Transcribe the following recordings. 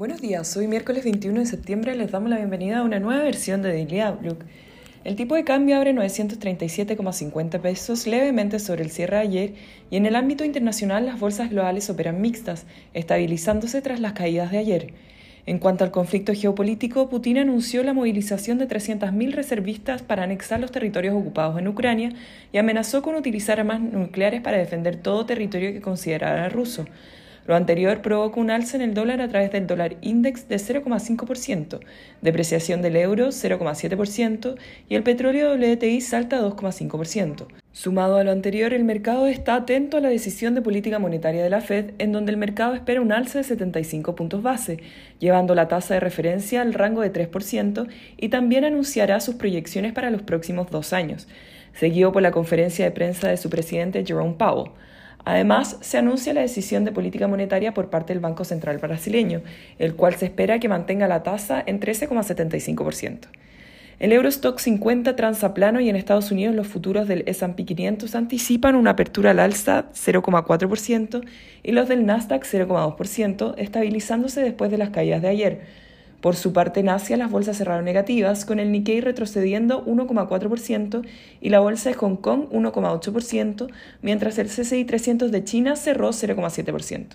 Buenos días, hoy miércoles 21 de septiembre les damos la bienvenida a una nueva versión de Daily Outlook. El tipo de cambio abre 937,50 pesos levemente sobre el cierre de ayer y en el ámbito internacional las bolsas globales operan mixtas, estabilizándose tras las caídas de ayer. En cuanto al conflicto geopolítico, Putin anunció la movilización de 300.000 reservistas para anexar los territorios ocupados en Ucrania y amenazó con utilizar armas nucleares para defender todo territorio que considerara ruso. Lo anterior provoca un alza en el dólar a través del dólar index de 0,5%, depreciación del euro 0,7% y el petróleo WTI salta 2,5%. Sumado a lo anterior, el mercado está atento a la decisión de política monetaria de la Fed, en donde el mercado espera un alza de 75 puntos base, llevando la tasa de referencia al rango de 3% y también anunciará sus proyecciones para los próximos dos años, seguido por la conferencia de prensa de su presidente Jerome Powell. Además, se anuncia la decisión de política monetaria por parte del Banco Central brasileño, el cual se espera que mantenga la tasa en 13,75%. El Eurostock 50 transa plano y en Estados Unidos los futuros del S&P 500 anticipan una apertura al alza 0,4% y los del Nasdaq 0,2%, estabilizándose después de las caídas de ayer, por su parte, en Asia las bolsas cerraron negativas, con el Nikkei retrocediendo 1,4% y la bolsa de Hong Kong 1,8%, mientras el CCI 300 de China cerró 0,7%.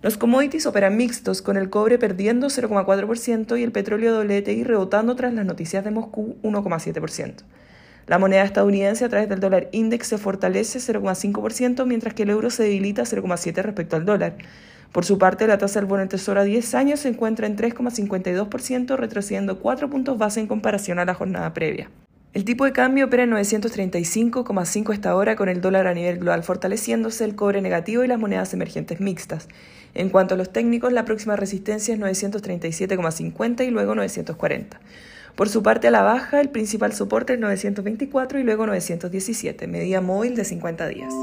Los commodities operan mixtos, con el cobre perdiendo 0,4% y el petróleo WTI rebotando tras las noticias de Moscú 1,7%. La moneda estadounidense a través del dólar index se fortalece 0,5%, mientras que el euro se debilita 0,7% respecto al dólar. Por su parte, la tasa del bono del Tesoro a 10 años se encuentra en 3,52%, retrocediendo 4 puntos base en comparación a la jornada previa. El tipo de cambio opera en 935,5 esta hora, con el dólar a nivel global fortaleciéndose, el cobre negativo y las monedas emergentes mixtas. En cuanto a los técnicos, la próxima resistencia es 937,50 y luego 940. Por su parte, a la baja, el principal soporte es 924 y luego 917, medida móvil de 50 días.